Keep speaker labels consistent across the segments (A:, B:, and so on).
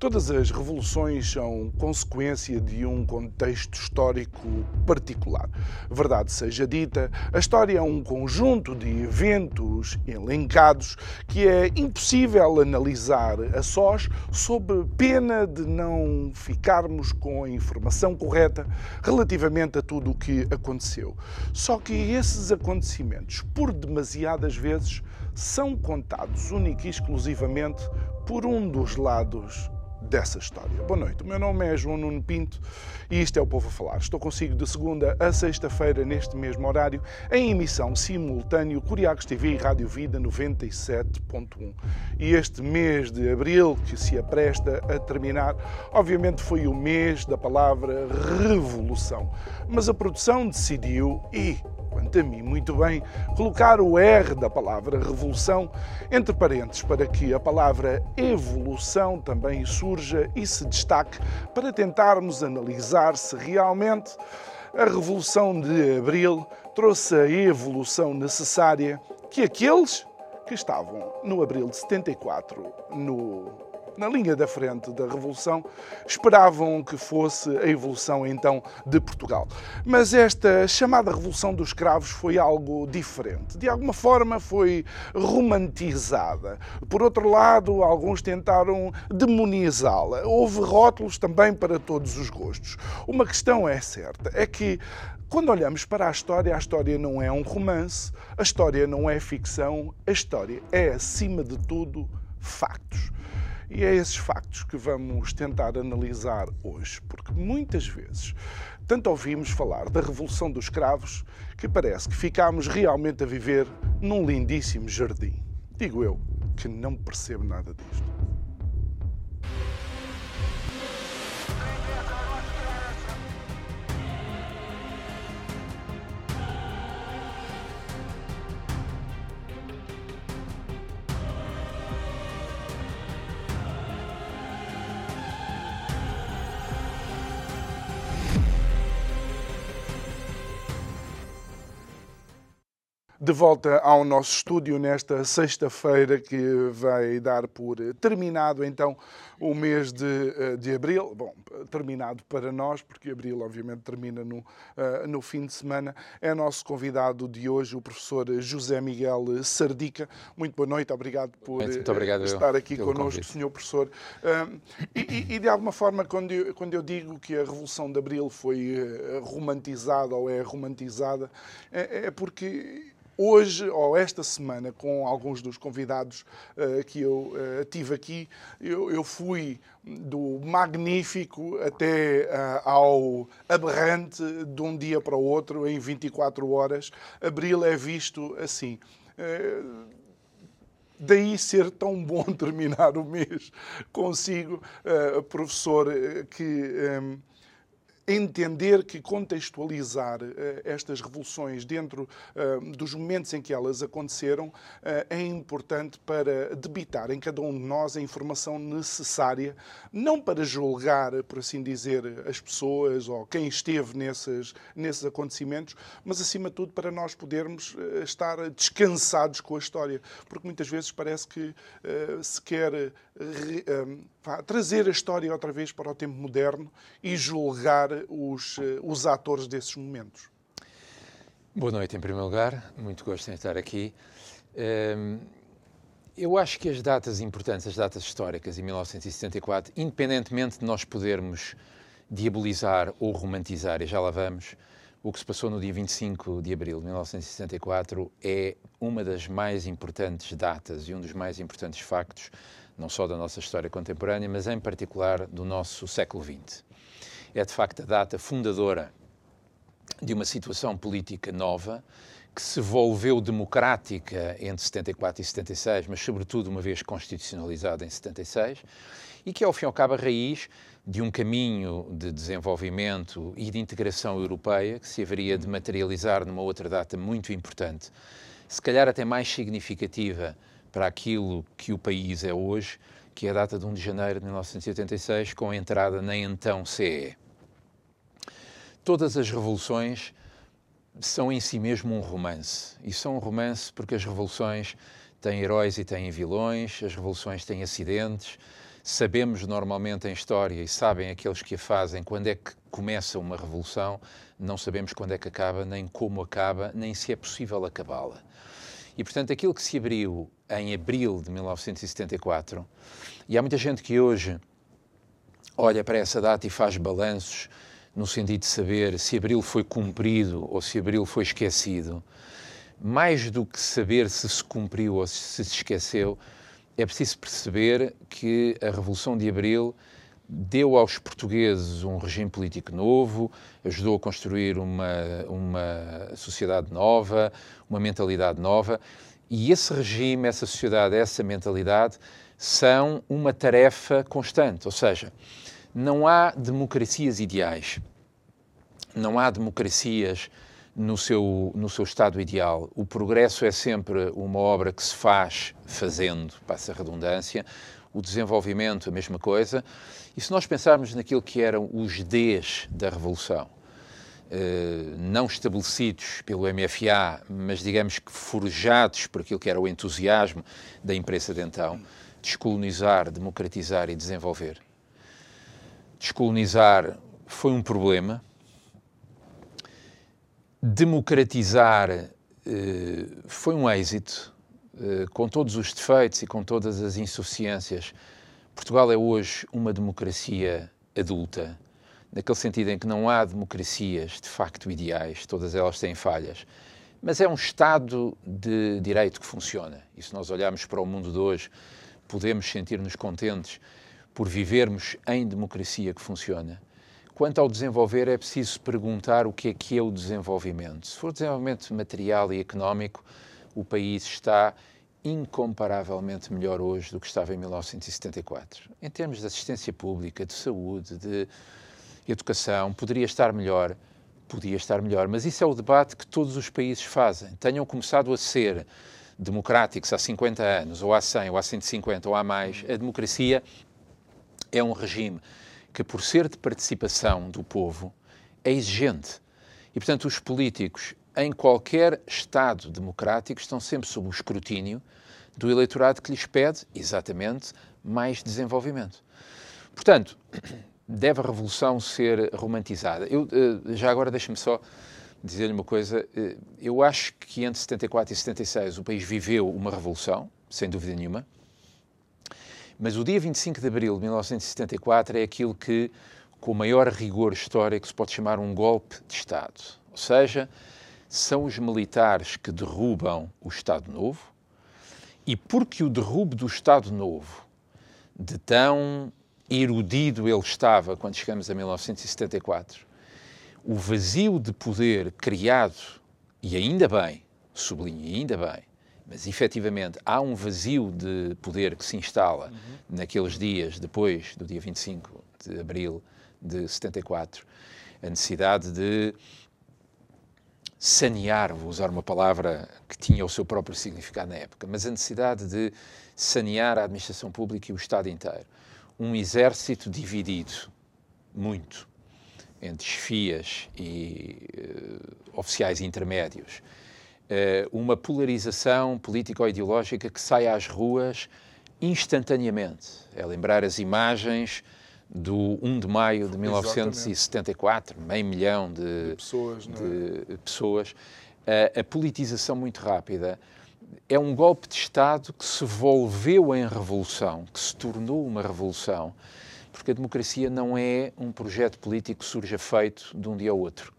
A: Todas as revoluções são consequência de um contexto histórico particular. Verdade seja dita, a história é um conjunto de eventos elencados que é impossível analisar a sós, sob pena de não ficarmos com a informação correta relativamente a tudo o que aconteceu. Só que esses acontecimentos, por demasiadas vezes, são contados única e exclusivamente por um dos lados dessa história. Boa noite, o meu nome é João Nuno Pinto e isto é o Povo a Falar. Estou consigo de segunda a sexta-feira, neste mesmo horário, em emissão simultâneo Curiacos TV e Rádio Vida 97.1. E este mês de abril, que se apresta a terminar, obviamente foi o mês da palavra revolução. Mas a produção decidiu e quanto a mim, muito bem, colocar o R da palavra revolução entre parênteses para que a palavra evolução também surja e se destaque para tentarmos analisar se realmente a Revolução de Abril trouxe a evolução necessária que aqueles que estavam no Abril de 74 no na linha da frente da Revolução, esperavam que fosse a evolução então de Portugal. Mas esta chamada Revolução dos Escravos foi algo diferente. De alguma forma foi romantizada. Por outro lado, alguns tentaram demonizá-la. Houve rótulos também para todos os gostos. Uma questão é certa, é que quando olhamos para a história, a história não é um romance, a história não é ficção, a história é, acima de tudo, factos. E é esses factos que vamos tentar analisar hoje, porque muitas vezes tanto ouvimos falar da Revolução dos Escravos que parece que ficámos realmente a viver num lindíssimo jardim. Digo eu que não percebo nada disto. De volta ao nosso estúdio nesta sexta-feira que vai dar por terminado então o mês de, eh, de abril. Bom, terminado para nós, porque abril obviamente termina no, uh, no fim de semana. É nosso convidado de hoje o professor José Miguel Sardica. Muito boa noite, obrigado por
B: Muito obrigado,
A: estar aqui connosco, senhor professor. E, e, de alguma forma, quando eu, quando eu digo que a Revolução de Abril foi romantizada ou é romantizada, é, é porque hoje ou esta semana, com alguns dos convidados uh, que eu uh, tive aqui, eu, eu, fui do magnífico até uh, ao aberrante de um dia para o outro, em 24 horas. Abril é visto assim. Daí ser tão bom terminar o mês consigo, professor, que um, entender que contextualizar uh, estas revoluções dentro uh, dos momentos em que elas aconteceram uh, é importante para debitar em cada um de nós a informação necessária, não para julgar, por assim dizer, as pessoas ou quem esteve nesses, nesses acontecimentos, mas acima de tudo para nós podermos estar descansados com a história, porque muitas vezes parece que se quer trazer a história outra vez para o tempo moderno e julgar os, eh, os atores desses momentos.
B: Boa noite, em primeiro lugar. Muito gosto em estar aqui. Ehm, eu acho que as datas importantes, as datas históricas, em 1974, independentemente de nós podermos diabolizar ou romantizar, e já lá vamos, o que se passou no dia 25 de abril de 1964 é uma das mais importantes datas e um dos mais importantes factos, não só da nossa história contemporânea, mas em particular do nosso século XX é de facto a data fundadora de uma situação política nova que se volveu democrática entre 74 e 76, mas sobretudo uma vez constitucionalizada em 76, e que é ao fim e ao cabo a raiz de um caminho de desenvolvimento e de integração europeia que se haveria de materializar numa outra data muito importante, se calhar até mais significativa para aquilo que o país é hoje, que é a data de 1 de janeiro de 1986, com a entrada na então CE. Todas as revoluções são em si mesmo um romance. E são um romance porque as revoluções têm heróis e têm vilões, as revoluções têm acidentes. Sabemos normalmente em história, e sabem aqueles que a fazem, quando é que começa uma revolução, não sabemos quando é que acaba, nem como acaba, nem se é possível acabá-la. E, portanto, aquilo que se abriu em abril de 1974, e há muita gente que hoje olha para essa data e faz balanços no sentido de saber se abril foi cumprido ou se abril foi esquecido, mais do que saber se se cumpriu ou se se esqueceu, é preciso perceber que a Revolução de Abril deu aos portugueses um regime político novo, ajudou a construir uma, uma sociedade nova, uma mentalidade nova, e esse regime, essa sociedade, essa mentalidade são uma tarefa constante, ou seja, não há democracias ideais, não há democracias no seu, no seu estado ideal. O progresso é sempre uma obra que se faz fazendo, passa a redundância, o desenvolvimento, a mesma coisa. E se nós pensarmos naquilo que eram os Ds da Revolução, eh, não estabelecidos pelo MFA, mas digamos que forjados por aquilo que era o entusiasmo da imprensa de então, descolonizar, democratizar e desenvolver descolonizar foi um problema, democratizar eh, foi um êxito, eh, com todos os defeitos e com todas as insuficiências. Portugal é hoje uma democracia adulta, naquele sentido em que não há democracias de facto ideais, todas elas têm falhas, mas é um Estado de direito que funciona. E se nós olharmos para o mundo de hoje, podemos sentir-nos contentes por vivermos em democracia que funciona. Quanto ao desenvolver, é preciso perguntar o que é que é o desenvolvimento. Se for desenvolvimento material e económico, o país está incomparavelmente melhor hoje do que estava em 1974. Em termos de assistência pública, de saúde, de educação, poderia estar melhor, podia estar melhor, mas isso é o debate que todos os países fazem. Tenham começado a ser democráticos há 50 anos, ou há 100, ou há 150, ou há mais, a democracia é um regime que, por ser de participação do povo, é exigente. E, portanto, os políticos, em qualquer Estado democrático, estão sempre sob o escrutínio do eleitorado que lhes pede, exatamente, mais desenvolvimento. Portanto, deve a revolução ser romantizada. Eu, eh, já agora, deixe-me só dizer-lhe uma coisa. Eh, eu acho que entre 74 e 76 o país viveu uma revolução, sem dúvida nenhuma. Mas o dia 25 de abril de 1974 é aquilo que, com o maior rigor histórico, se pode chamar um golpe de Estado. Ou seja, são os militares que derrubam o Estado Novo e porque o derrubo do Estado Novo, de tão erudido ele estava quando chegamos a 1974, o vazio de poder criado, e ainda bem, sublinho, ainda bem, mas efetivamente há um vazio de poder que se instala uhum. naqueles dias depois do dia 25 de abril de 74. A necessidade de sanear, vou usar uma palavra que tinha o seu próprio significado na época, mas a necessidade de sanear a administração pública e o Estado inteiro. Um exército dividido, muito, entre esfias e uh, oficiais intermédios uma polarização político-ideológica que sai às ruas instantaneamente. É lembrar as imagens do 1 de maio de 1974, Exatamente. meio milhão de, de pessoas. De pessoas. A, a politização muito rápida é um golpe de Estado que se volveu em revolução, que se tornou uma revolução, porque a democracia não é um projeto político que surja feito de um dia ao outro.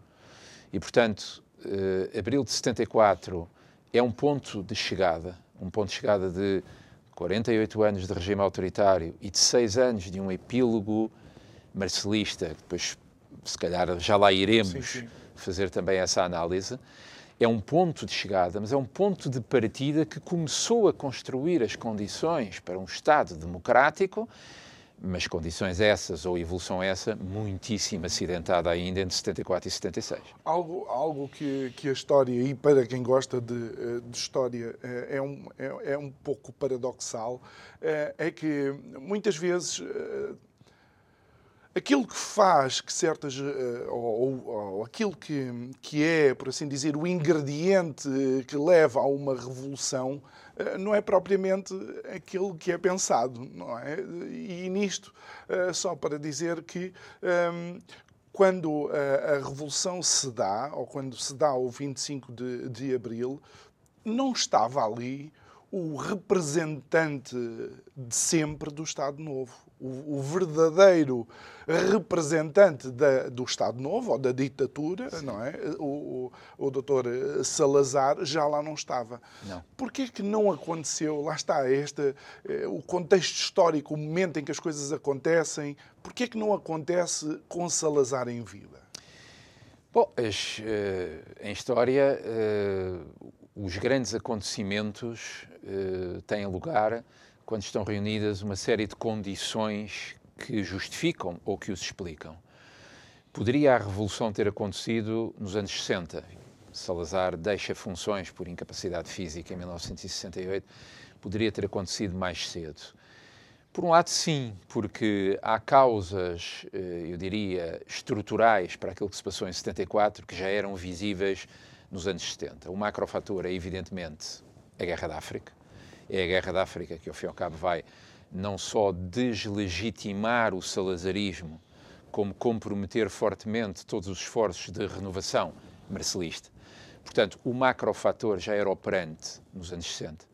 B: E, portanto, uh, abril de 74 é um ponto de chegada, um ponto de chegada de 48 anos de regime autoritário e de 6 anos de um epílogo marcelista, que depois, se calhar, já lá iremos sim, sim. fazer também essa análise. é um ponto de chegada, mas é um ponto de partida que começou a construir as condições para um Estado democrático mas condições essas ou evolução essa muitíssimo acidentada ainda entre 74 e 76.
A: Algo, algo que, que a história, e para quem gosta de, eh, de história, eh, é um, é, é, um pouco paradoxal, eh, é que muitas vezes aquilo que faz que certas. Ou, ou, aquilo que, que é, por assim dizer, o ingrediente que leva a uma revolução não é propriamente aquilo que é pensado, não é? E nisto, eh, só para dizer que ehm, quando a, Revolução se dá, ou quando se dá o 25 de, de Abril, não estava ali o representante de sempre do Estado Novo o, o verdadeiro representante da, do Estado Novo ou da ditadura, Sim. não é? O, o, o doutor Salazar já lá não estava.
B: Não.
A: Porquê que não aconteceu? Lá está este, eh, o contexto histórico, o momento em que as coisas acontecem. Porquê que não acontece com Salazar em vida?
B: Bom, as, uh, em história, uh, os grandes acontecimentos uh, têm lugar quando estão reunidas uma série de condições que justificam ou que os explicam. Poderia a Revolução ter acontecido nos anos 60. Salazar deixa funções por incapacidade física em 1968. Poderia ter acontecido mais cedo. Por um lado, sim, porque há causas, eh, eu diria, estruturais para aquilo que se passou em 74 que já eram visíveis nos anos 70. O macrofator é, evidentemente, a Guerra da África é a Guerra da África, que ao fim e ao cabo vai não só deslegitimar o salazarismo, como comprometer fortemente todos os esforços de renovação marcelista. Portanto, o macrofator já era operante nos anos 60.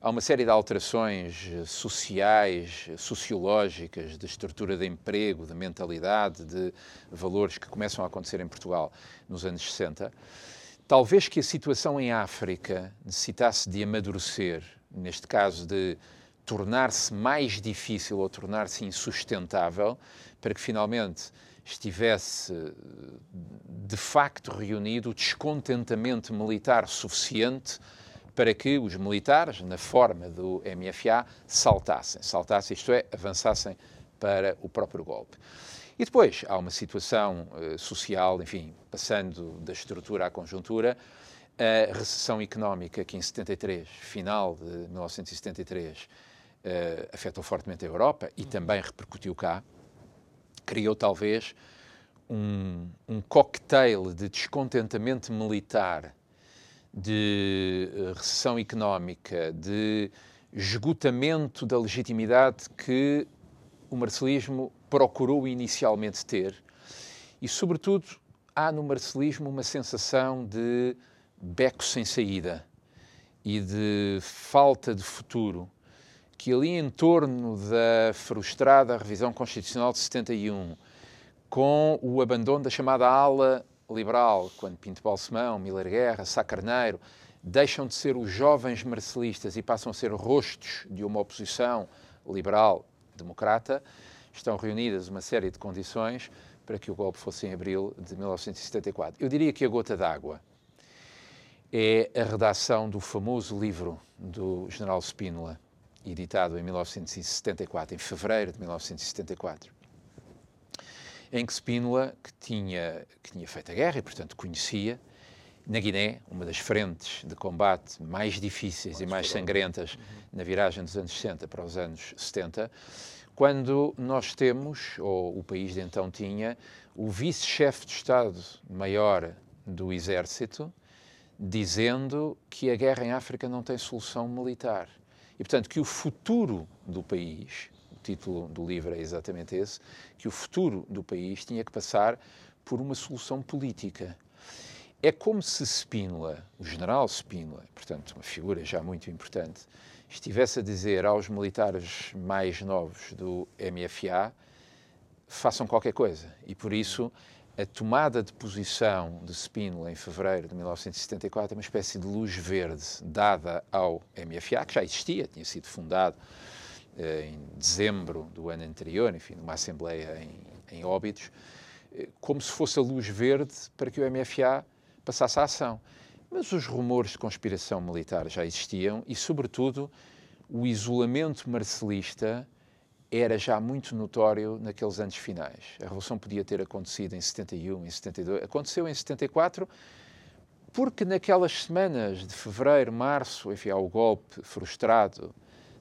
B: Há uma série de alterações sociais, sociológicas, de estrutura de emprego, de mentalidade, de valores que começam a acontecer em Portugal nos anos 60. Talvez que a situação em África necessitasse de amadurecer neste caso de tornar-se mais difícil ou tornar-se insustentável, para que finalmente estivesse de facto reunido o descontentamento militar suficiente para que os militares, na forma do MFA, saltassem, saltassem, isto é, avançassem para o próprio golpe. E depois há uma situação uh, social, enfim, passando da estrutura à conjuntura, a recessão económica que em 73, final de 1973, uh, eh, afetou fortemente a Europa e também repercutiu cá, criou talvez um, um cocktail de descontentamento militar, de uh, recessão económica, de esgotamento da legitimidade que o marcelismo procurou inicialmente ter. E, sobretudo, há no marcelismo uma sensação de beco sem saída e de falta de futuro, que ali em torno da frustrada revisão constitucional de 71, com o abandono da chamada ala liberal, quando Pinto Balsemão, Miller Guerra, Sá Carneiro, deixam de ser os jovens marcelistas e passam a ser rostos de uma oposição liberal democrata, estão reunidas uma série de condições para que o golpe fosse em abril de 1974. Eu diria que a gota d'água é a redação do famoso livro do general Spínola, editado em 1974, em fevereiro de 1974, em que Spínola, que tinha, que tinha feito a guerra e, portanto, conhecia, na Guiné, uma das frentes de combate mais difíceis mais e mais sangrentas uhum. na viragem dos anos 60 para os anos 70, quando nós temos, ou o país de então tinha, o vice-chefe de Estado-Maior do Exército, dizendo que a guerra em África não tem solução militar. E, portanto, que o futuro do país, o título do livro é exatamente esse, que o futuro do país tinha que passar por uma solução política. É como se Spínola, o general Spínola, portanto, uma figura já muito importante, estivesse a dizer aos militares mais novos do MFA façam qualquer coisa. E por isso a tomada de posição de Spínola em fevereiro de 1974 é uma espécie de luz verde dada ao MFA, que já existia, tinha sido fundado eh, em dezembro do ano anterior, enfim, numa assembleia em, em Óbidos, eh, como se fosse a luz verde para que o MFA passasse a ação. Mas os rumores de conspiração militar já existiam e, sobretudo, o isolamento marcelista era já muito notório naqueles anos finais. A Revolução podia ter acontecido em 71, em 72. Aconteceu em 74, porque naquelas semanas de fevereiro, março, enfim, há o golpe frustrado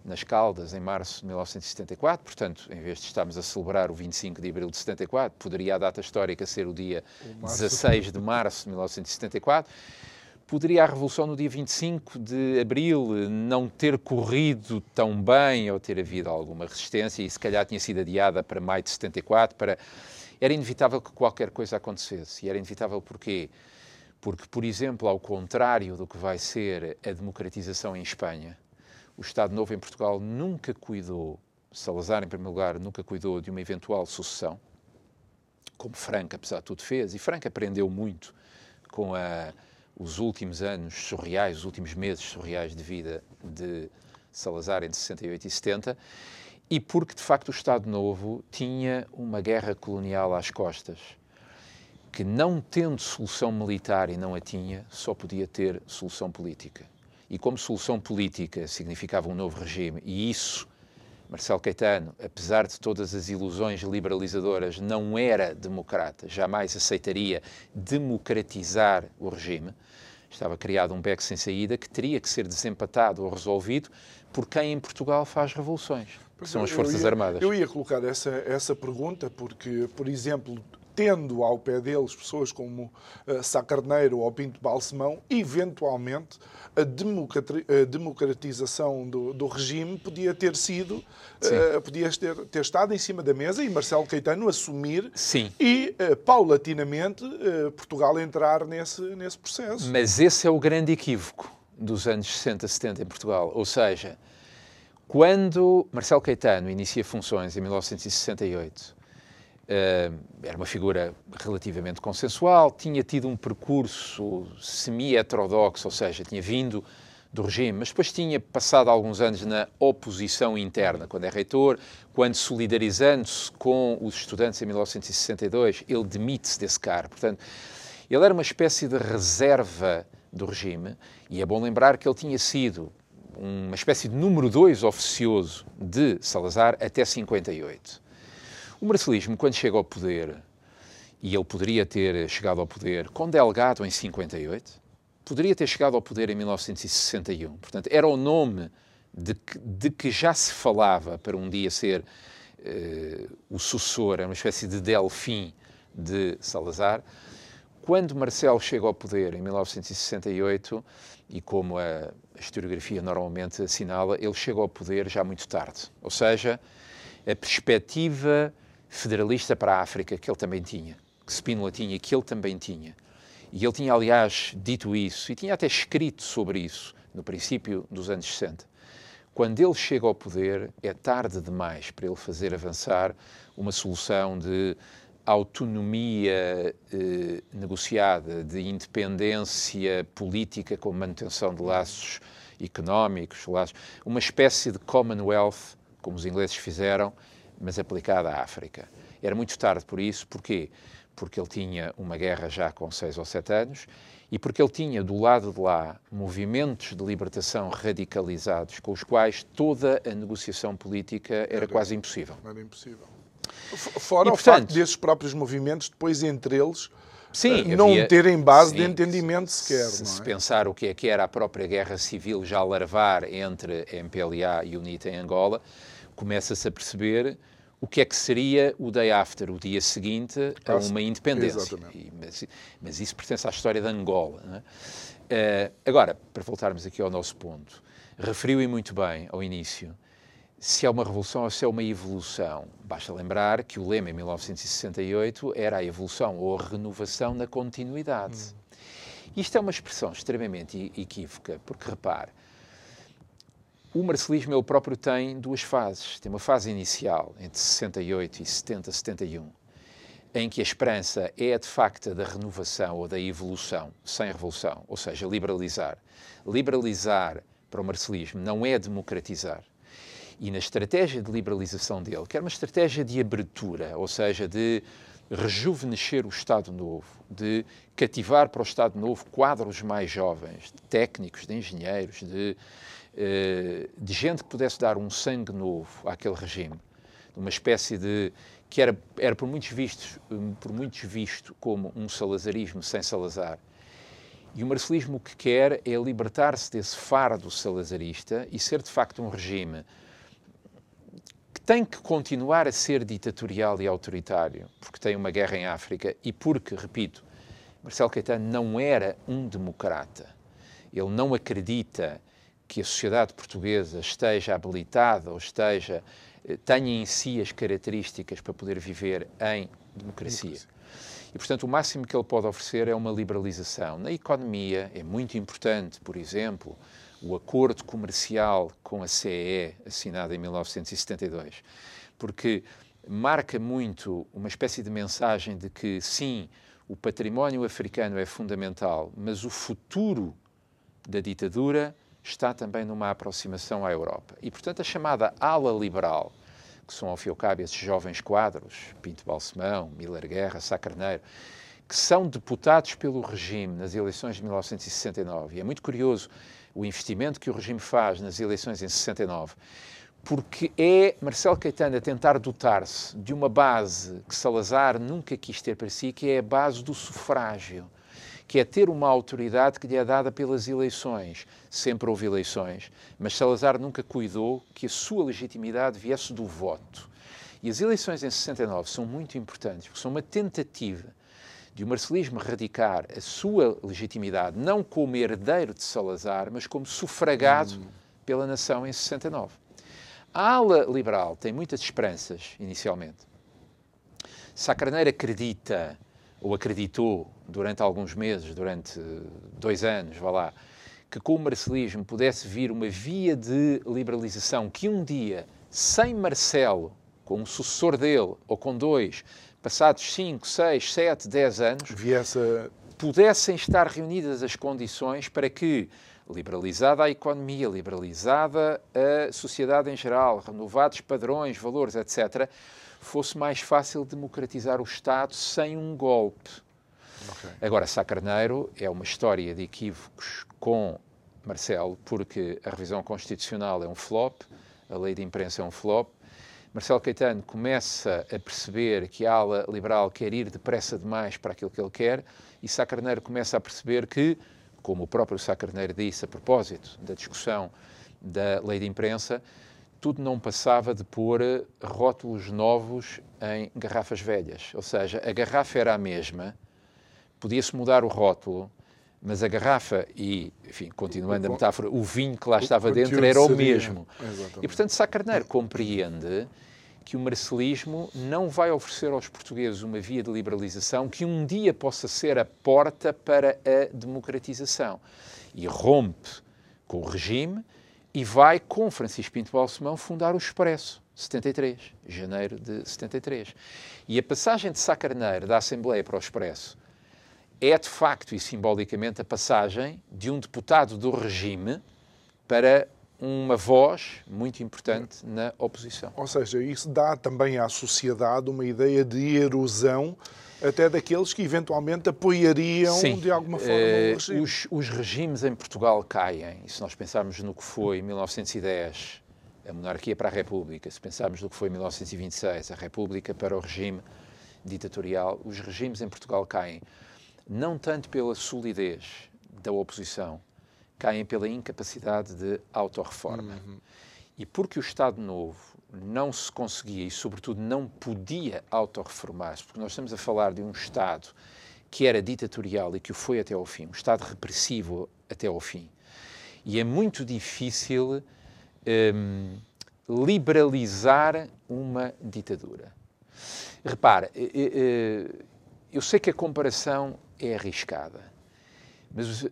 B: nas Caldas em março de 1974, portanto, em vez de estarmos a celebrar o 25 de abril de 74, poderia a data histórica ser o dia o 16 de março de 1974 poderia a Revolução no dia 25 de Abril não ter corrido tão bem ou ter havido alguma resistência e se calhar tinha sido adiada para maio de 74, para... era inevitável que qualquer coisa acontecesse. E era inevitável porquê? Porque, por exemplo, ao contrário do que vai ser a democratização em Espanha, o Estado Novo em Portugal nunca cuidou, Salazar em primeiro lugar, nunca cuidou de uma eventual sucessão, como Franco, apesar de tudo, fez, e Franco aprendeu muito com a os últimos anos surreais, os últimos meses surreais de vida de Salazar entre 68 e 70, e porque de facto o Estado Novo tinha uma guerra colonial às costas, que não tendo solução militar e não a tinha, só podia ter solução política. E como solução política significava um novo regime, e isso Marcelo Caetano, apesar de todas as ilusões liberalizadoras, não era democrata, jamais aceitaria democratizar o regime. Estava criado um beco sem saída que teria que ser desempatado ou resolvido por quem em Portugal faz revoluções, que são as Forças
A: ia,
B: Armadas.
A: Eu ia colocar essa, essa pergunta porque, por exemplo, tendo ao pé deles pessoas como uh, Sá Carneiro ou Pinto Balsemão, eventualmente a, democratização do, do, regime podia ter sido, uh, podia ter, ter estado em cima da mesa e Marcelo Caetano assumir
B: Sim.
A: e, uh, paulatinamente, uh, Portugal entrar nesse, nesse processo.
B: Mas esse é o grande equívoco dos anos 60, 70 em Portugal. Ou seja, quando Marcelo Caetano inicia funções em 1968, Uh, era uma figura relativamente consensual, tinha tido um percurso semi-heterodoxo, ou seja, tinha vindo do regime, mas depois tinha passado alguns anos na oposição interna, quando é reitor, quando solidarizando-se com os estudantes em 1962, ele demite-se desse cargo. Portanto, ele era uma espécie de reserva do regime, e é bom lembrar que ele tinha sido uma espécie de número dois oficioso de Salazar até 58. O marcelismo, quando chega ao poder, e ele poderia ter chegado ao poder com Delgado em 58, poderia ter chegado ao poder em 1961. Portanto, era o nome de que, de que já se falava para um dia ser uh, o sucessor, uma espécie de Delfim de Salazar. Quando Marcelo chega ao poder em 1968, e como a, a historiografia normalmente assinala, ele chega ao poder já muito tarde. Ou seja, a perspectiva federalista para a África que ele também tinha, que Spínola tinha, que ele também tinha. E ele tinha, aliás, dito isso, e tinha até escrito sobre isso, no princípio dos anos 60. Quando ele chega ao poder, é tarde demais para ele fazer avançar uma solução de autonomia eh, negociada, de independência política com manutenção de laços económicos, laços, uma espécie de Commonwealth, como os ingleses fizeram, mas aplicada à África. Era muito tarde por isso, porquê? Porque ele tinha uma guerra já com seis ou sete anos e porque ele tinha do lado de lá movimentos de libertação radicalizados com os quais toda a negociação política era, era quase impossível.
A: Era impossível. Fora e, o portanto, facto desses próprios movimentos, depois entre eles, Sim, não havia, terem base sim, de entendimento sequer.
B: Se,
A: é?
B: se pensar o que é que era a própria guerra civil já larvar entre MPLA e UNITA em Angola, começa-se a perceber o que é que seria o day after, o dia seguinte a uma independência. E, mas, mas, isso pertence à história de Angola. É? Uh, agora, para voltarmos aqui ao nosso ponto, referiu e muito bem ao início se é uma revolução ou se é uma evolução. Basta lembrar que o lema em 1968 era a evolução ou a renovação na continuidade. Hum. Isto é uma expressão extremamente equívoca, porque repare, o marcelismo ele próprio tem duas fases. Tem uma fase inicial, entre 68 e 70, 71, em que a esperança é de facto da renovação ou da evolução, sem revolução, ou seja, liberalizar. Liberalizar para o marcelismo não é democratizar. E na estratégia de liberalização dele, que era uma estratégia de abertura, ou seja, de rejuvenescer o Estado Novo, de cativar para o Estado Novo quadros mais jovens, de técnicos, de engenheiros, de, de gente que pudesse dar um sangue novo àquele regime, uma espécie de que era, era por muitos vistos por muitos visto como um salazarismo sem Salazar. E o marcelismo o que quer é libertar-se desse fardo salazarista e ser de facto um regime que tem que continuar a ser ditatorial e autoritário, porque tem uma guerra em África e porque, repito, Marcelo Caetano não era um democrata. Ele não acredita que a sociedade portuguesa esteja habilitada ou esteja eh, tenha em si as características para poder viver em democracia. E, portanto, o máximo que ele pode oferecer é uma liberalização. Na economia é muito importante, por exemplo, o acordo comercial com a CEE, assinado em 1972, porque marca muito uma espécie de mensagem de que, sim, o património africano é fundamental, mas o futuro da ditadura está também numa aproximação à Europa. E, portanto, a chamada ala liberal, que são, ao fim e ao cabo, esses jovens quadros, Pinto Balsemão, Miller Guerra, Sá Carneiro, que são deputados pelo regime nas eleições de 1969. E é muito curioso o investimento que o regime faz nas eleições em 69, porque é Marcelo Caetano a tentar dotar-se de uma base que Salazar nunca quis ter para si, que é a base do sufrágio que é ter uma autoridade que lhe é dada pelas eleições. Sempre houve eleições, mas Salazar nunca cuidou que a sua legitimidade viesse do voto. E as eleições em 69 são muito importantes, porque são uma tentativa de o marcelismo radicar a sua legitimidade não como herdeiro de Salazar, mas como sufragado hum. pela nação em 69. A ala liberal tem muitas esperanças, inicialmente. Sacarneiro acredita ou acreditou durante alguns meses, durante dois anos, vá lá, que com o marcelismo pudesse vir uma via de liberalização que um dia, sem Marcelo, com um sucessor dele, ou com dois, passados 5, 6, 7, 10 anos,
A: Viesse
B: pudessem estar reunidas as condições para que, liberalizada a economia, liberalizada a sociedade em geral, renovados padrões, valores, etc., fosse mais fácil democratizar o Estado sem um golpe. Okay. Agora, Sá Carneiro é uma história de equívocos com Marcelo, porque a revisão constitucional é um flop, a lei de imprensa é um flop. Marcelo Caetano começa a perceber que a ala liberal quer ir depressa demais para aquilo que ele quer, e Sá Carneiro começa a perceber que, como o próprio Sá Carneiro disse a propósito da discussão da lei de imprensa, tudo não passava de pôr rótulos novos em garrafas velhas. Ou seja, a garrafa era a mesma, podia-se mudar o rótulo, mas a garrafa e, enfim, continuando a metáfora, o vinho que lá estava dentro era o mesmo. E, portanto, Sá Carneiro compreende que o marcelismo não vai oferecer aos portugueses uma via de liberalização que um dia possa ser a porta para a democratização. E rompe com o regime e vai, com Francisco Pinto Balsemão, fundar o Expresso, 73, janeiro de 73. E a passagem de Sá Carneiro da Assembleia para o Expresso é, de facto e simbolicamente, a passagem de um deputado do regime para uma voz muito importante na oposição.
A: Ou seja, isso dá também à sociedade uma ideia de erosão até daqueles que eventualmente apoiariam Sim. de alguma forma uh,
B: regime. Os, os, regimes em Portugal caem, e se nós pensarmos no que foi 1910, a monarquia para a República, se pensarmos no que foi 1926, a República para o regime ditatorial, os regimes em Portugal caem não tanto pela solidez da oposição, caem pela incapacidade de autorreforma. Uhum. E porque o Estado Novo não se conseguia e, sobretudo, não podia autorreformar-se, porque nós estamos a falar de um Estado que era ditatorial e que o foi até ao fim, um Estado repressivo até ao fim. E é muito difícil um, liberalizar uma ditadura. Repara, eh, eh, eh, eu sei que a comparação é arriscada, mas uh,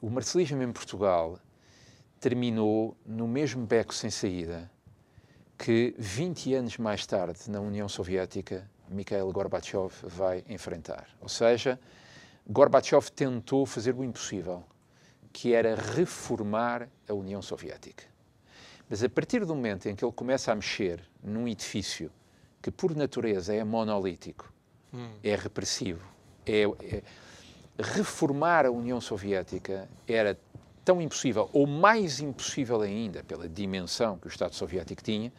B: o marcelismo em Portugal terminou no mesmo beco sem saída que 20 anos mais tarde, na União Soviética, Mikhail Gorbachev vai enfrentar. Ou seja, Gorbachev tentou fazer o impossível, que era reformar a União Soviética. Mas a partir do momento em que ele começa a mexer num edifício que, por natureza, é monolítico, hum. é repressivo. É, é, reformar a União Soviética era tão impossível, ou mais impossível ainda, pela dimensão que o Estado Soviético tinha,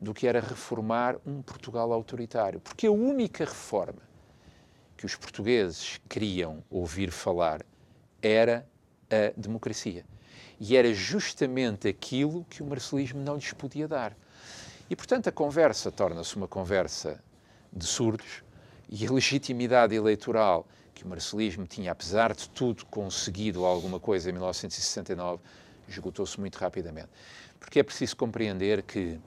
B: do que era reformar um Portugal autoritário. Porque a única reforma que os portugueses queriam ouvir falar era a democracia. E era justamente aquilo que o marcelismo não lhes podia dar. E, portanto, a conversa torna-se uma conversa de surdos e a legitimidade eleitoral que o marcelismo tinha, apesar de tudo, conseguido alguma coisa em 1969, esgotou-se muito rapidamente. Porque é preciso compreender que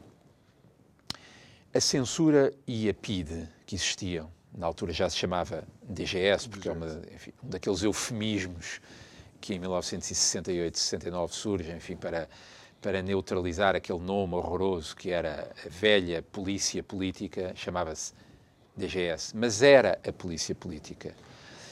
B: a censura e a PIDE que existiam, na altura já se chamava DGS, porque é uma, enfim, um daqueles eufemismos que em 1968, 69 surgem, enfim, para, para neutralizar aquele nome horroroso que era a velha polícia política, chamava-se DGS, mas era a polícia política.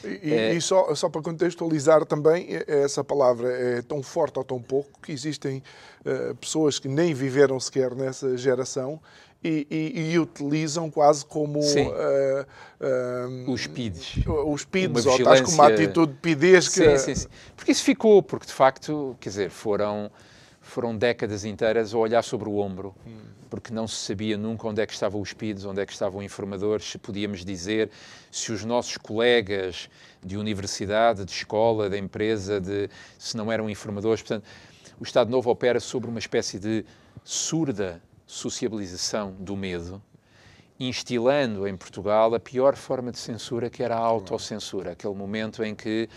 A: E, é... e só, só, para contextualizar também, essa palavra é tão forte ou tão pouco que existem uh, pessoas que nem viveram sequer nessa geração e, e, e, utilizam quase como uh,
B: uh, os PIDs.
A: Os PIDs, ou estás com uma atitude
B: que... Sim, sim, sim. Porque isso ficou, porque de facto, quer dizer, foram, foram décadas inteiras a olhar sobre o ombro, porque não se sabia nunca onde é que estavam os PIDs, onde é que estavam informadores, se podíamos dizer se os nossos colegas de universidade, de escola, de empresa, de, se não eram informadores. Portanto, o Estado Novo opera sobre uma espécie de surda sociabilização do medo, instilando em Portugal a pior forma de censura, que era a autocensura, aquele momento em que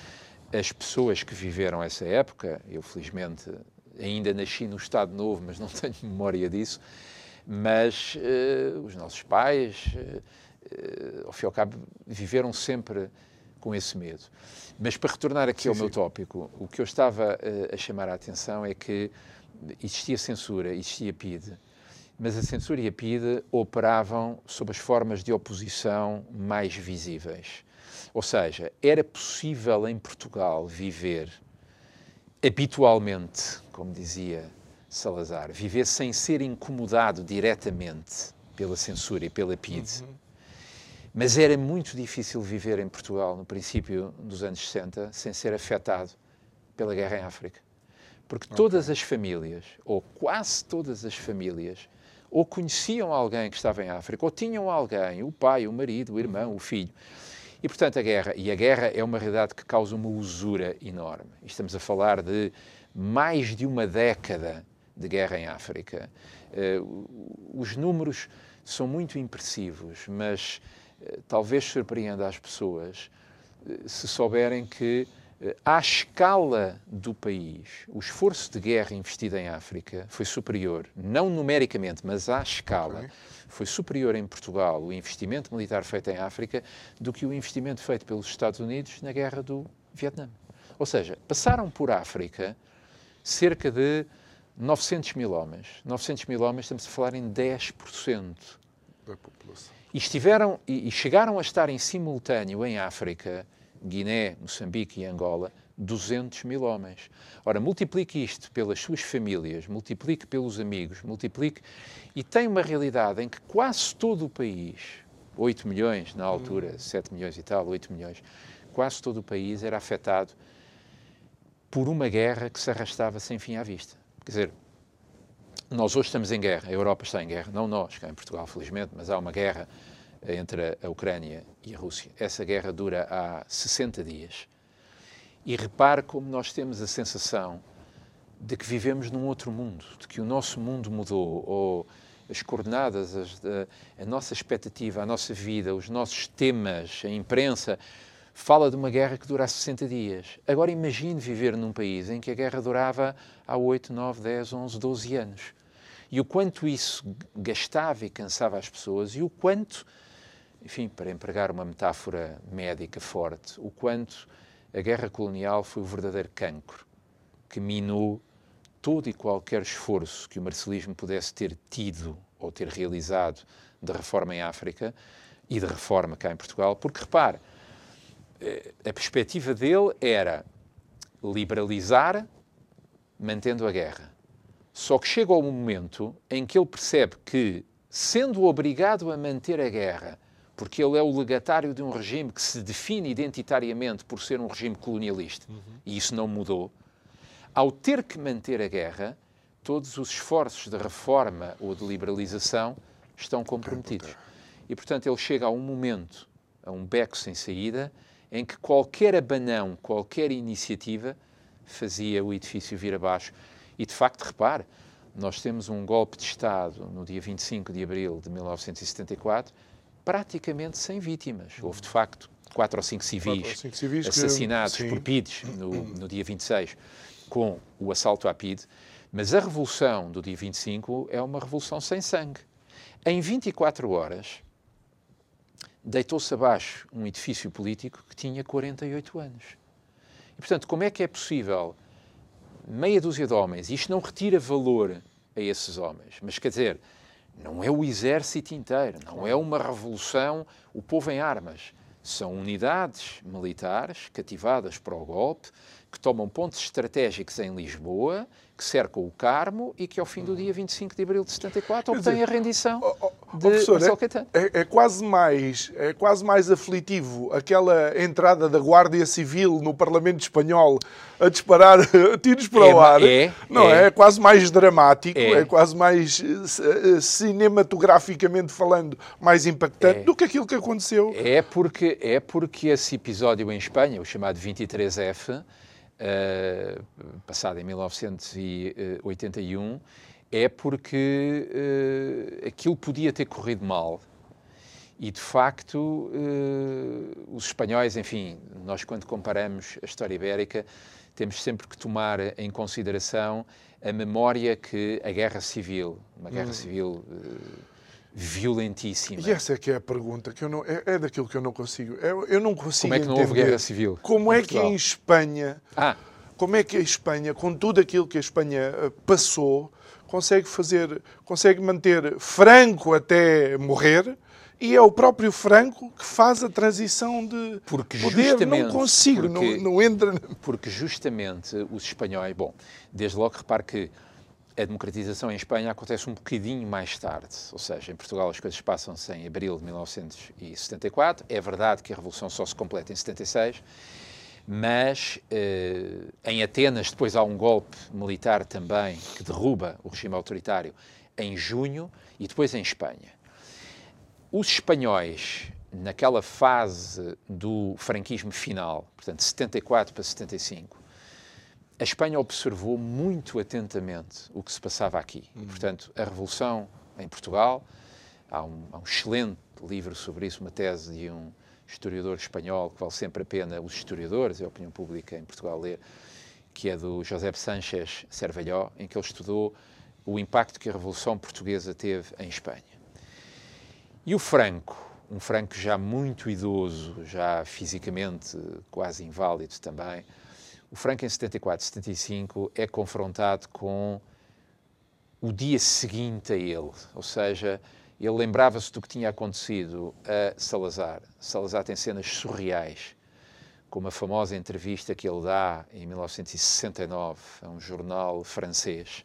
B: as pessoas que viveram essa época, eu felizmente ainda nasci no Estado Novo, mas não tenho memória disso, mas uh, os nossos pais, uh, ao fim e ao cabo, viveram sempre com esse medo. Mas para retornar aqui sim, ao sim. meu tópico, o que eu estava a chamar a atenção é que existia censura, existia PIDE, mas a censura e a PIDE operavam sob as formas de oposição mais visíveis. Ou seja, era possível em Portugal viver habitualmente, como dizia Salazar, viver sem ser incomodado diretamente pela censura e pela PIDE. Uhum. Mas era muito difícil viver em Portugal no princípio dos anos 60 sem ser afetado pela guerra em África. Porque okay. todas as famílias, ou quase todas as famílias, ou conheciam alguém que estava em África, ou tinham alguém, o pai, o marido, o irmão, o filho. E, portanto, a guerra, e a guerra é uma realidade que causa uma usura enorme. Estamos a falar de mais de uma década de guerra em África. Uh, os números são muito impressivos, mas uh, talvez surpreenda as pessoas uh, se souberem que à escala do país, o esforço de guerra investido em África foi superior, não numericamente, mas à escala, okay. Foi superior em Portugal o investimento militar feito em África do que o investimento feito pelos Estados Unidos na guerra do Vietnã. Ou seja, passaram por África cerca de 900 mil homens. 900 mil homens, estamos a falar em 10% da população. E, estiveram, e, e chegaram a estar em simultâneo em África Guiné, Moçambique e Angola, 200 mil homens. Ora, multiplique isto pelas suas famílias, multiplique pelos amigos, multiplique. E tem uma realidade em que quase todo o país, 8 milhões na altura, 7 milhões e tal, 8 milhões, quase todo o país era afetado por uma guerra que se arrastava sem fim à vista. Quer dizer, nós hoje estamos em guerra, a Europa está em guerra, não nós, cá em Portugal, felizmente, mas há uma guerra entre a Ucrânia e a Rússia. Essa guerra dura há 60 dias. E repare como nós temos a sensação de que vivemos num outro mundo, de que o nosso mundo mudou, ou as coordenadas, as, a, a nossa expectativa, a nossa vida, os nossos temas, a imprensa, fala de uma guerra que dura há 60 dias. Agora imagine viver num país em que a guerra durava há 8, 9, 10, 11, 12 anos. E o quanto isso gastava e cansava as pessoas e o quanto enfim, para empregar uma metáfora médica forte, o quanto a guerra colonial foi o verdadeiro cancro que minou todo e qualquer esforço que o marcelismo pudesse ter tido ou ter realizado de reforma em África e de reforma cá em Portugal, porque repare, eh, a perspectiva dele era liberalizar mantendo a guerra. Só que chega ao momento em que ele percebe que, sendo obrigado a manter a guerra, porque ele é o legatário de um regime que se define identitariamente por ser um regime colonialista, uhum. e isso não mudou, ao ter que manter a guerra, todos os esforços de reforma ou de liberalização estão comprometidos. E, portanto, ele chega a um momento, a um beco sem saída, em que qualquer abanão, qualquer iniciativa fazia o edifício vir abaixo. E, de facto, repare, nós temos um golpe de Estado no dia 25 de abril de 1974, praticamente sem vítimas. Houve, de facto, quatro ou cinco civis, ou cinco civis assassinados que... por PIDES no, no, dia 26, com o assalto à PIDE. Mas a revolução do dia 25 é uma revolução sem sangue. Em 24 horas, deitou-se abaixo um edifício político que tinha 48 anos. E, portanto, como é que é possível meia dúzia de homens, isto não retira valor a esses homens, mas quer dizer, não é o exército inteiro, não é uma revolução, o povo em armas. São unidades militares cativadas para o golpe, que tomam pontos estratégicos em Lisboa, que cercam o Carmo e que, ao fim do dia 25 de abril de 74, obtêm a rendição oh, oh, de
A: oh, Marcelo Caetano. É, é, quase mais, é quase mais aflitivo aquela entrada da Guardia Civil no Parlamento Espanhol a disparar tiros para é, o ar. É, não é, é quase mais dramático, é, é quase mais uh, cinematograficamente falando mais impactante é. do que aquilo que aconteceu.
B: É porque, é porque esse episódio em Espanha, o chamado 23F, uh, passado em 1981, é porque uh, aquilo podia ter corrido mal. E, de facto, uh, os espanhóis, enfim, nós quando comparamos a história ibérica, temos sempre que tomar em consideração a memória que a guerra civil, uma guerra hum. civil violentíssima.
A: E essa é que é a pergunta, que eu não, é, é daquilo que eu não consigo. Eu, eu não consigo
B: Como é que não houve guerra civil?
A: Como é que em Espanha, ah. como é que a Espanha, com tudo aquilo que a Espanha eh, passou, consegue fazer, consegue manter Franco até morrer, e é o próprio Franco que faz a transição de porque poder. Não consigo, porque, não, não entra.
B: Porque justamente os espanhóis, bom, desde logo repare que a democratização em Espanha acontece um bocadinho mais tarde, ou seja, em Portugal as coisas passam-se em abril de 1974. É verdade que a Revolução só se completa em 76, mas eh, em Atenas depois há um golpe militar também que derruba o regime autoritário em junho e depois em Espanha. Os espanhóis, naquela fase do franquismo final, portanto 74 para 75, a Espanha observou muito atentamente o que se passava aqui. Uhum. Portanto, a Revolução em Portugal, há um, há um, excelente livro sobre isso, uma tese de um historiador espanhol que vale sempre a pena os historiadores e a opinião pública em Portugal ler, que é do José Sánchez Cervelló, em que ele estudou o impacto que a Revolução Portuguesa teve em Espanha. E o Franco, um Franco já muito idoso, já fisicamente quase inválido também, o Franco, em 74, 75, é confrontado com o dia seguinte a ele, ou seja, ele lembrava-se do que tinha acontecido a Salazar. Salazar tem cenas surreais, como a famosa entrevista que ele dá em 1969 a um jornal francês,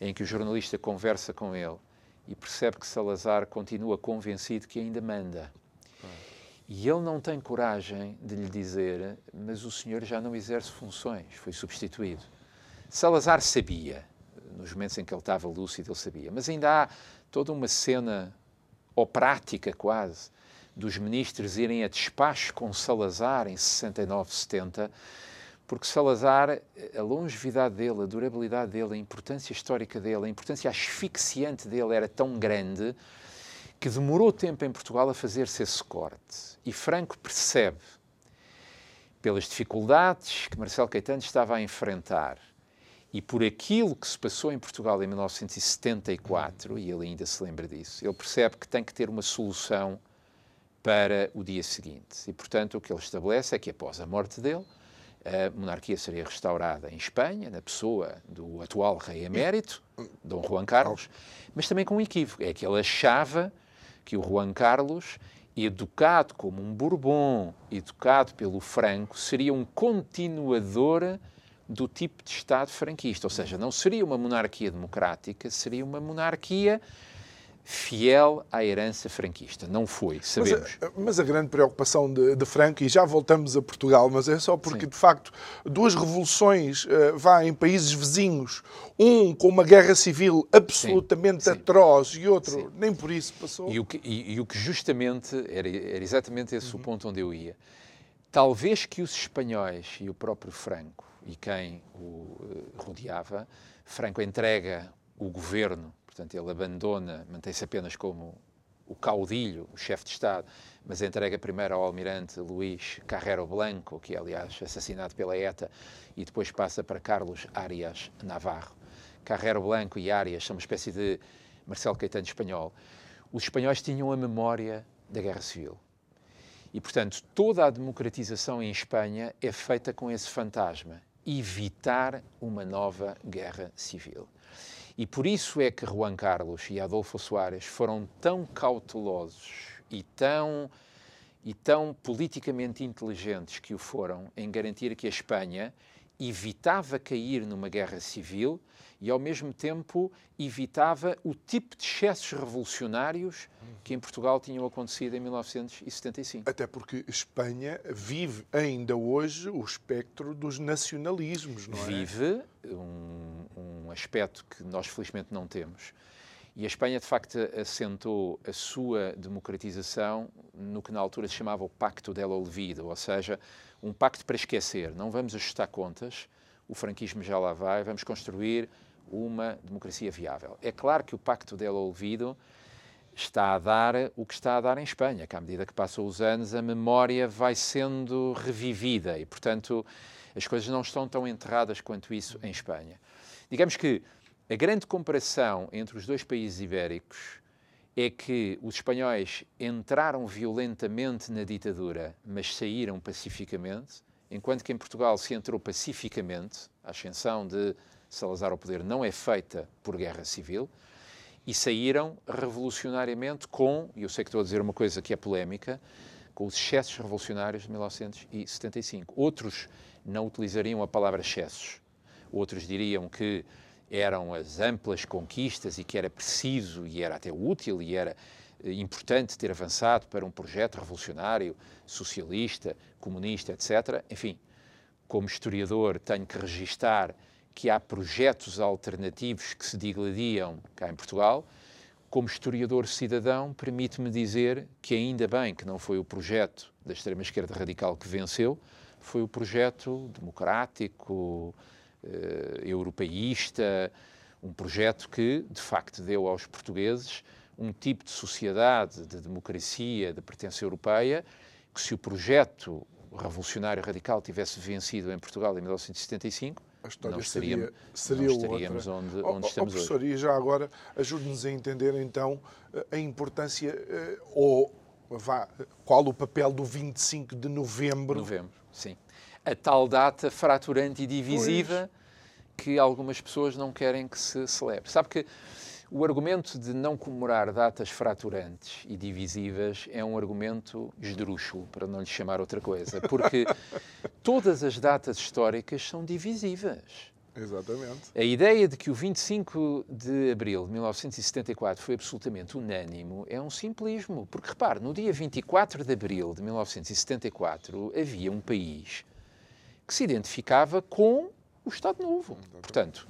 B: em que o jornalista conversa com ele e percebe que Salazar continua convencido que ainda manda. E ele não tem coragem de lhe dizer, mas o senhor já não exerce funções, foi substituído. Salazar sabia, nos momentos em que ele estava lúcido, ele sabia, mas ainda há toda uma cena oprática quase dos ministros irem a despacho com Salazar em 69, 70, porque Salazar, a longevidade dele, a durabilidade dele, a importância histórica dele, a importância asfixiante dele era tão grande que demorou tempo em Portugal a fazer-se esse corte. E Franco percebe, pelas dificuldades que Marcelo Caetano estava a enfrentar e por aquilo que se passou em Portugal em 1974, e ele ainda se lembra disso, ele percebe que tem que ter uma solução para o dia seguinte. E, portanto, o que ele estabelece é que após a morte dele, a monarquia seria restaurada em Espanha, na pessoa do atual rei emérito, Dom Juan Carlos, mas também com um equívoco, é que ele achava que o Juan Carlos, educado como um Bourbon, educado pelo Franco, seria um continuador do tipo de Estado franquista. Ou seja, não seria uma monarquia democrática, seria uma monarquia fiel à herança franquista. Não foi, sabemos.
A: Mas a, mas a grande preocupação de, de, Franco, e já voltamos a Portugal, mas é só porque, Sim. de facto, duas revoluções uh, vá em países vizinhos, um com uma guerra civil absolutamente Sim. atroz e outro nem por isso passou.
B: E o que, e, e o que justamente, era, era exatamente esse uhum. o ponto onde eu ia. Talvez que os espanhóis e o próprio Franco e quem o uh, rodeava, Franco entrega o governo Portanto, ele abandona, mantém-se apenas como o caudilho, o chefe de Estado, mas entrega primeiro ao almirante Luís Carrero Blanco, que é, aliás, assassinado pela ETA, e depois passa para Carlos Arias Navarro. Carrero Blanco e Arias são uma espécie de Marcelo Caetano espanhol. Os espanhóis tinham a memória da Guerra Civil. E, portanto, toda a democratização em Espanha é feita com esse fantasma evitar uma nova guerra civil. E por isso é que Juan Carlos e Adolfo Soares foram tão cautelosos e tão, e tão politicamente inteligentes que o foram em garantir que a Espanha evitava cair numa guerra civil e, ao mesmo tempo, evitava o tipo de excessos revolucionários que em Portugal tinham acontecido em 1975.
A: Até porque Espanha vive ainda hoje o espectro dos nacionalismos, não
B: é? Vive um, aspecto que nós felizmente não temos. E a Espanha, de facto, assentou a sua democratização no que na altura se chamava o Pacto del Olvido, ou seja, um pacto para esquecer. Não vamos ajustar contas, o franquismo já lá vai, vamos construir uma democracia viável. É claro que o Pacto del Olvido está a dar o que está a dar em Espanha, que à medida que passam os anos a memória vai sendo revivida e, portanto, as coisas não estão tão enterradas quanto isso em Espanha. Digamos que a grande comparação entre os dois países ibéricos é que os espanhóis entraram violentamente na ditadura, mas saíram pacificamente, enquanto que em Portugal se entrou pacificamente, a ascensão de Salazar ao poder não é feita por guerra civil, e saíram revolucionariamente com, e eu sei que estou a dizer uma coisa que é polémica, com os excessos revolucionários de 1975. Outros não utilizariam a palavra excessos. Outros diriam que eram as amplas conquistas e que era preciso e era até útil e era eh, importante ter avançado para um projeto revolucionário, socialista, comunista, etc. Enfim, como historiador, tenho que registar que há projetos alternativos que se digladiam cá em Portugal. Como historiador cidadão, permite-me dizer que ainda bem que não foi o projeto da extrema-esquerda radical que venceu, foi o projeto democrático, europeísta, um projeto que, de facto, deu aos portugueses um tipo de sociedade, de democracia, de pertença europeia, que se o projeto revolucionário radical tivesse vencido em Portugal em 1975,
A: a história não estaríamos, seria, seria não
B: estaríamos
A: outra.
B: onde, onde oh, estamos
A: oh, professor, hoje. E já agora ajude-nos a entender então a importância eh, ou vá, qual o papel do 25 de novembro.
B: Novembro, sim a tal data fraturante e divisiva pois. que algumas pessoas não querem que se celebre. Sabe que o argumento de não comemorar datas fraturantes e divisivas é um argumento esdrúxulo, para não lhe chamar outra coisa, porque todas as datas históricas são divisivas.
A: Exatamente.
B: A ideia de que o 25 de abril de 1974 foi absolutamente unânimo é um simplismo, porque repare, no dia 24 de abril de 1974 havia um país que se identificava com o Estado Novo. Portanto,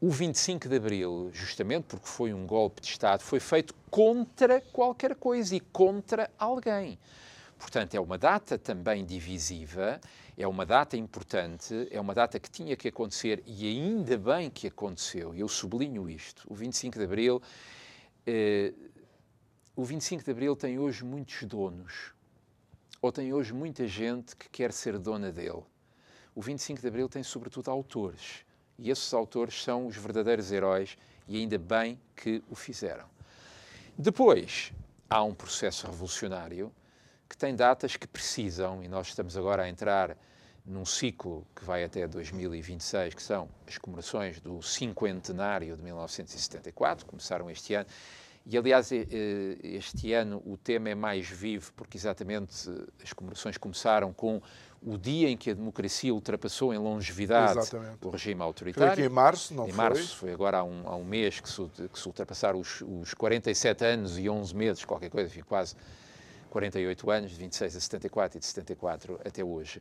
B: o 25 de Abril, justamente porque foi um golpe de Estado, foi feito contra qualquer coisa e contra alguém. Portanto, é uma data também divisiva, é uma data importante, é uma data que tinha que acontecer e ainda bem que aconteceu. Eu sublinho isto. O 25 de Abril, eh, o 25 de Abril tem hoje muitos donos, ou tem hoje muita gente que quer ser dona dele o 25 de Abril tem sobretudo autores. E esses autores são os verdadeiros heróis e ainda bem que o fizeram. Depois, há um processo revolucionário que tem datas que precisam, e nós estamos agora a entrar num ciclo que vai até 2026, que são as comemorações do cinquentenário de 1974, começaram este ano. E, aliás, este ano o tema é mais vivo, porque exatamente as comemorações começaram com o dia em que a democracia ultrapassou em longevidade Exatamente. o regime autoritário.
A: Foi aqui em março, não
B: em
A: foi?
B: Em março, foi agora há um, há um mês que se, que se ultrapassaram os, os 47 anos e 11 meses, qualquer coisa, enfim, quase 48 anos, de 26 a 74 e de 74 até hoje.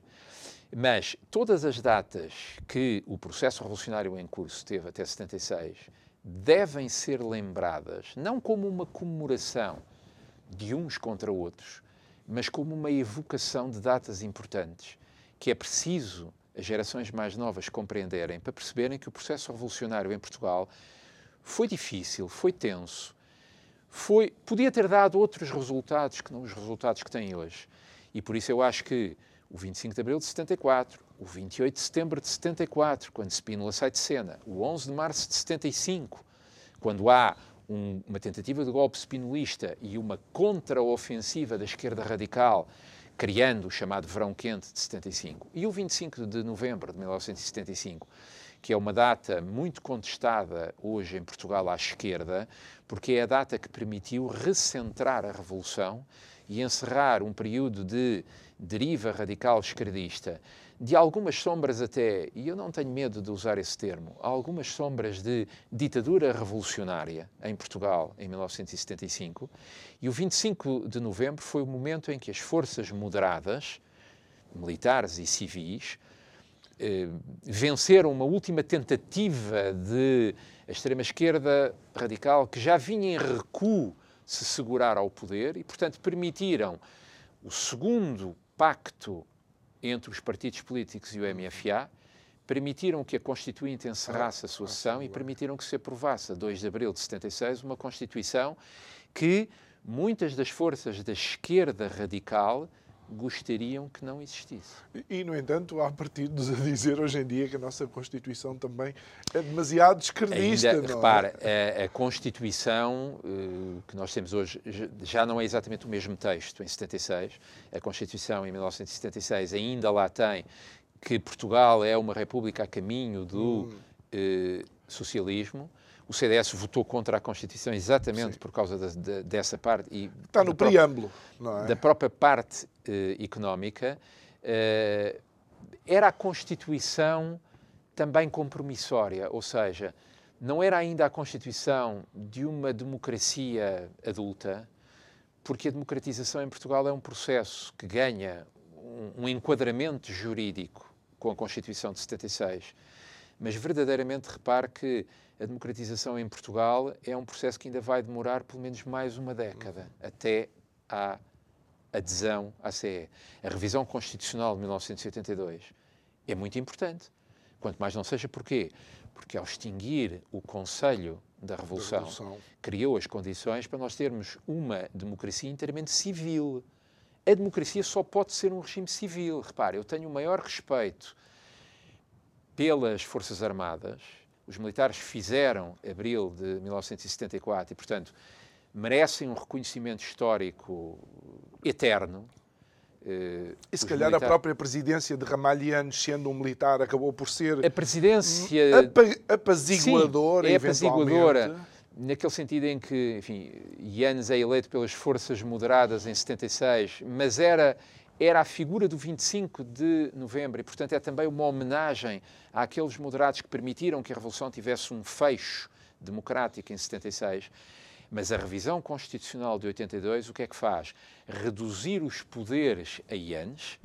B: Mas todas as datas que o processo revolucionário em curso teve até 76 devem ser lembradas não como uma comemoração de uns contra outros, mas como uma evocação de datas importantes que é preciso as gerações mais novas compreenderem para perceberem que o processo revolucionário em Portugal foi difícil, foi tenso, foi, podia ter dado outros resultados que não os resultados que tem hoje. E por isso eu acho que o 25 de abril de 74, o 28 de setembro de 74, quando Spínola sai de cena, o 11 de março de 75, quando há um, uma tentativa de golpe spinolista e uma contraofensiva da esquerda radical, criando o chamado Verão Quente de 75, e o 25 de novembro de 1975, que é uma data muito contestada hoje em Portugal à esquerda, porque é a data que permitiu recentrar a Revolução e encerrar um período de deriva radical esquerdista, de algumas sombras até, e eu não tenho medo de usar esse termo, algumas sombras de ditadura revolucionária em Portugal em 1975, e o 25 de novembro foi o momento em que as forças moderadas, militares e civis, eh, venceram uma última tentativa de a extrema-esquerda radical, que já vinha em recuo, se segurar ao poder e, portanto, permitiram o segundo pacto entre os partidos políticos e o MFA, permitiram que a Constituinte encerrasse a sua sessão e permitiram que se aprovasse, a 2 de abril de 76, uma Constituição que muitas das forças da esquerda radical gostariam que não existisse.
A: E, no entanto, há partidos a dizer hoje em dia que a nossa Constituição também é demasiado esquerdista.
B: Ainda, repara, é? a, a, Constituição uh, que nós temos hoje já não é exatamente o mesmo texto em 76. A Constituição em 1976 ainda lá tem que Portugal é uma república a caminho do hum. uh, socialismo. O CDS votou contra a Constituição exatamente Sim. por causa de, de, dessa parte. E
A: Está no preâmbulo, não é?
B: Da própria parte económica. Eh, era a Constituição também compromissória, ou seja, não era ainda a Constituição de uma democracia adulta, porque a democratização em Portugal é um processo que ganha um, um enquadramento jurídico com a Constituição de 76. Mas verdadeiramente repare que a democratização em Portugal é um processo que ainda vai demorar pelo menos mais uma década, até à adesão à CE. A revisão constitucional de 1982 é muito importante, quanto mais não seja porquê? Porque ao extinguir o Conselho da Revolução, da Revolução, criou as condições para nós termos uma democracia inteiramente civil. A democracia só pode ser um regime civil. Repare, eu tenho o maior respeito pelas Forças Armadas, os militares fizeram abril de 1974 e, portanto, merecem um reconhecimento histórico eterno.
A: Uh, e se calhar militar... a própria presidência de Ramalhianos, sendo um militar, acabou por ser
B: a presidência
A: apa apaziguadora,
B: Sim, é apaziguadora naquele sentido em que, enfim, Yanes é eleito pelas forças moderadas em 76, mas era era a figura do 25 de novembro e, portanto, é também uma homenagem àqueles moderados que permitiram que a Revolução tivesse um fecho democrático em 76. Mas a revisão constitucional de 82 o que é que faz? Reduzir os poderes a IANs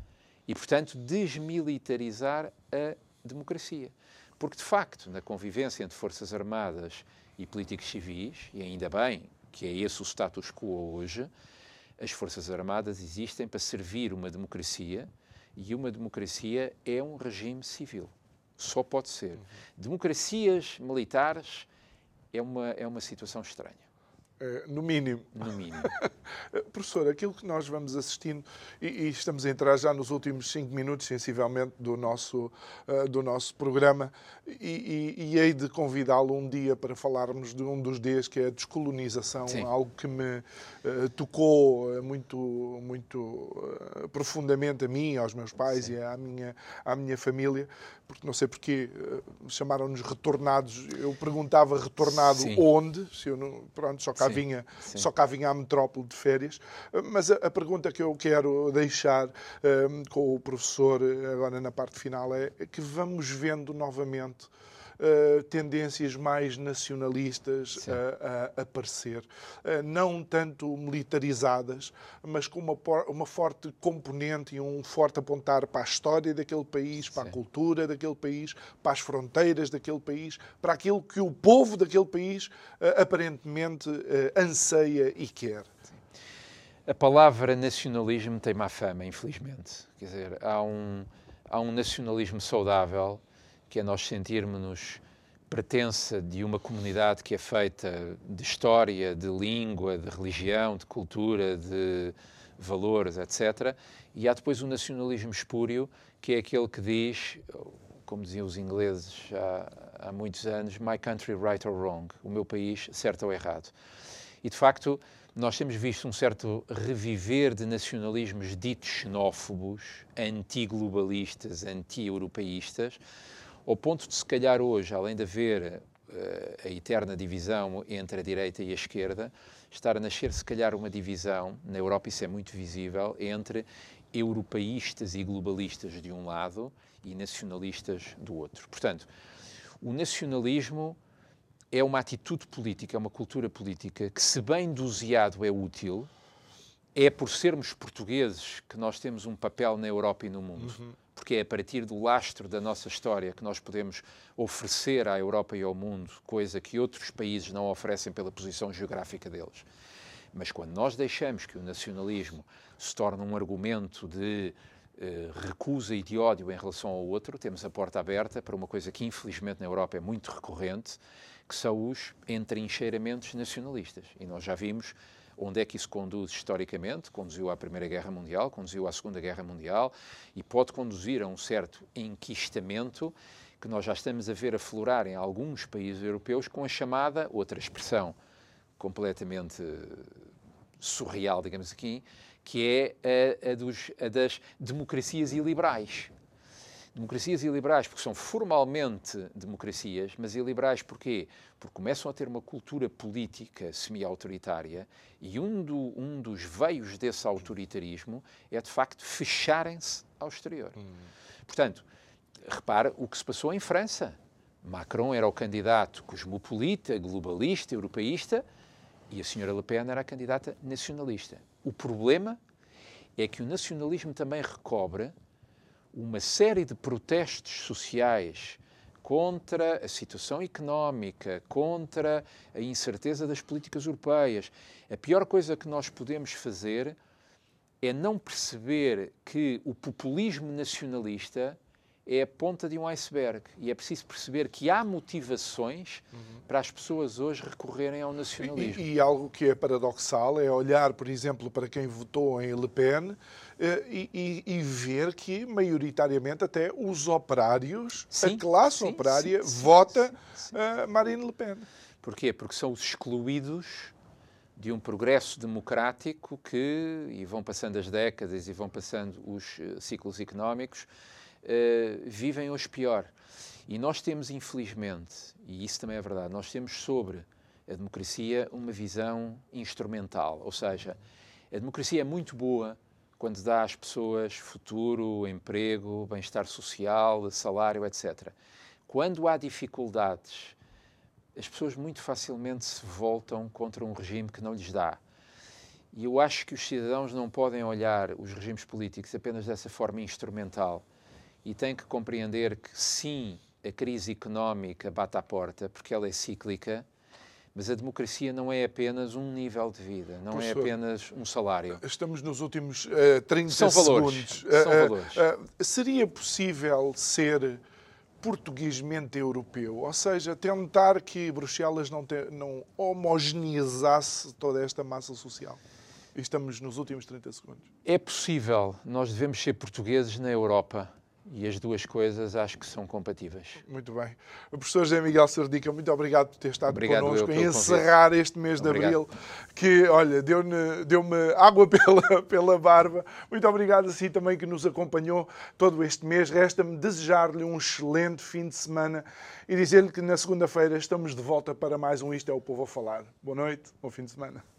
B: e, portanto, desmilitarizar a democracia. Porque, de facto, na convivência entre Forças Armadas e políticos civis, e ainda bem que é esse o status quo hoje, as Forças Armadas existem para servir uma democracia e uma democracia é um regime civil. Só pode ser. Uhum. Democracias militares é uma, é uma situação estranha.
A: Eh, no mínimo.
B: No mínimo.
A: Professor, aquilo que nós vamos assistindo, e, e, estamos a entrar já nos últimos cinco minutos, sensivelmente, do nosso, uh, do nosso programa, e, e, e hei de convidá-lo um dia para falarmos de um dos dias que é a descolonização, Sim. algo que me uh, tocou muito, muito uh, profundamente a mim, aos meus pais Sim. e à minha, à minha família, porque não sei porquê, chamaram-nos retornados. Eu perguntava retornado Sim. onde, se eu não, pronto, só cá cá, vinha, só cá vinha à metrópole de férias. Mas a, a pergunta que eu quero deixar um, com o professor agora na parte final é que vamos vendo novamente uh, tendências mais nacionalistas a, a, aparecer, uh, não tanto militarizadas, mas com uma, uma forte componente e um forte apontar para a história daquele país, para Sim. a cultura daquele país, para as fronteiras daquele país, para aquilo que o povo daquele país uh, aparentemente anseia e quer.
B: A palavra nacionalismo tem má fama, infelizmente. Quer dizer, há um, há um nacionalismo saudável que é nós sentirmos-nos pertença de uma comunidade que é feita de história, de língua, de religião, de cultura, de valores, etc. E há depois o nacionalismo espúrio, que é aquele que diz, como diziam os ingleses há, há muitos anos, my country right or wrong, o meu país certo ou errado. E de facto, nós temos visto um certo reviver de nacionalismos ditos xenófobos, anti-globalistas, anti-europeístas, ao ponto de, se calhar, hoje, além de haver uh, a eterna divisão entre a direita e a esquerda, estar a nascer, se calhar, uma divisão, na Europa isso é muito visível, entre europeístas e globalistas de um lado e nacionalistas do outro. Portanto, o nacionalismo é uma atitude política, é uma cultura política que, se bem doseado, é útil. É por sermos portugueses que nós temos um papel na Europa e no mundo. Uhum porque é a partir do lastro da nossa história que nós podemos oferecer à Europa e ao mundo coisa que outros países não oferecem pela posição geográfica deles. Mas quando nós deixamos que o nacionalismo se torne um argumento de eh, recusa e de ódio em relação ao outro, temos a porta aberta para uma coisa que infelizmente na Europa é muito recorrente, que são os entrincheiramentos nacionalistas. E nós já vimos onde é que isso conduz historicamente, conduziu à Primeira Guerra Mundial, conduziu à Segunda Guerra Mundial e pode conduzir a um certo enquistamento que nós já estamos a ver aflorar em alguns países europeus com a chamada, outra expressão completamente surreal, digamos aqui, que é a, a, dos, a das democracias iliberais. Democracias iliberais, porque são formalmente democracias, mas iliberais porquê? Porque começam a ter uma cultura política semi-autoritária e um, do, um, dos veios desse autoritarismo é, de facto, fecharem-se ao exterior. Hum. Portanto, repare o que se passou em França. Macron era o candidato cosmopolita, globalista, europeísta e a senhora Le Pen era a candidata nacionalista. O problema é que o nacionalismo também recobre uma série de protestos sociais contra a situação económica, contra a incerteza das políticas europeias. A pior coisa que nós podemos fazer é não perceber que o populismo nacionalista é a ponta de um iceberg e é preciso perceber que há motivações uhum. para as pessoas hoje recorrerem ao nacionalismo.
A: E, e, algo que é paradoxal é olhar, por exemplo, para quem votou em Le Pen eh, e, e, e ver que, maioritariamente, até os operários, sim, a classe sim, operária, sim, vota uh, Marine Le Pen.
B: Porquê? Porque são os excluídos de um progresso democrático que, e vão passando as décadas e vão passando os uh, ciclos económicos, uh, vivem hoje pior. E nós temos, infelizmente, e isso também é verdade, nós temos sobre a democracia uma visão instrumental. Ou seja, a democracia é muito boa quando dá às pessoas futuro, emprego, bem-estar social, salário, etc. Quando há dificuldades, as pessoas muito facilmente se voltam contra um regime que não lhes dá. E eu acho que os cidadãos não podem olhar os regimes políticos apenas dessa forma instrumental e tem que compreender que sim, a crise económica bate à porta, porque ela é cíclica, mas a democracia não é apenas um nível de vida, não é Professor, é apenas um salário.
A: Estamos nos últimos uh, 30
B: São
A: valores.
B: segundos. São uh, valores.
A: Uh, seria possível ser portuguesmente europeu, ou seja, tentar que Bruxelas não, te, não homogeneizasse toda esta massa social? Estamos nos últimos 30 segundos.
B: É possível. Nós devemos ser portugueses na Europa e as duas coisas acho que são compatíveis.
A: Muito bem. O professor José Miguel Sardica, muito obrigado por ter estado
B: obrigado
A: connosco
B: em
A: encerrar
B: convite.
A: este mês de
B: obrigado.
A: Abril, que, olha, deu-me deu água pela, pela barba. Muito obrigado a si também que nos acompanhou todo este mês. Resta-me desejar-lhe um excelente fim de semana e dizer-lhe que na segunda-feira estamos de volta para mais um Isto é o Povo a Falar. Boa noite, bom fim de semana.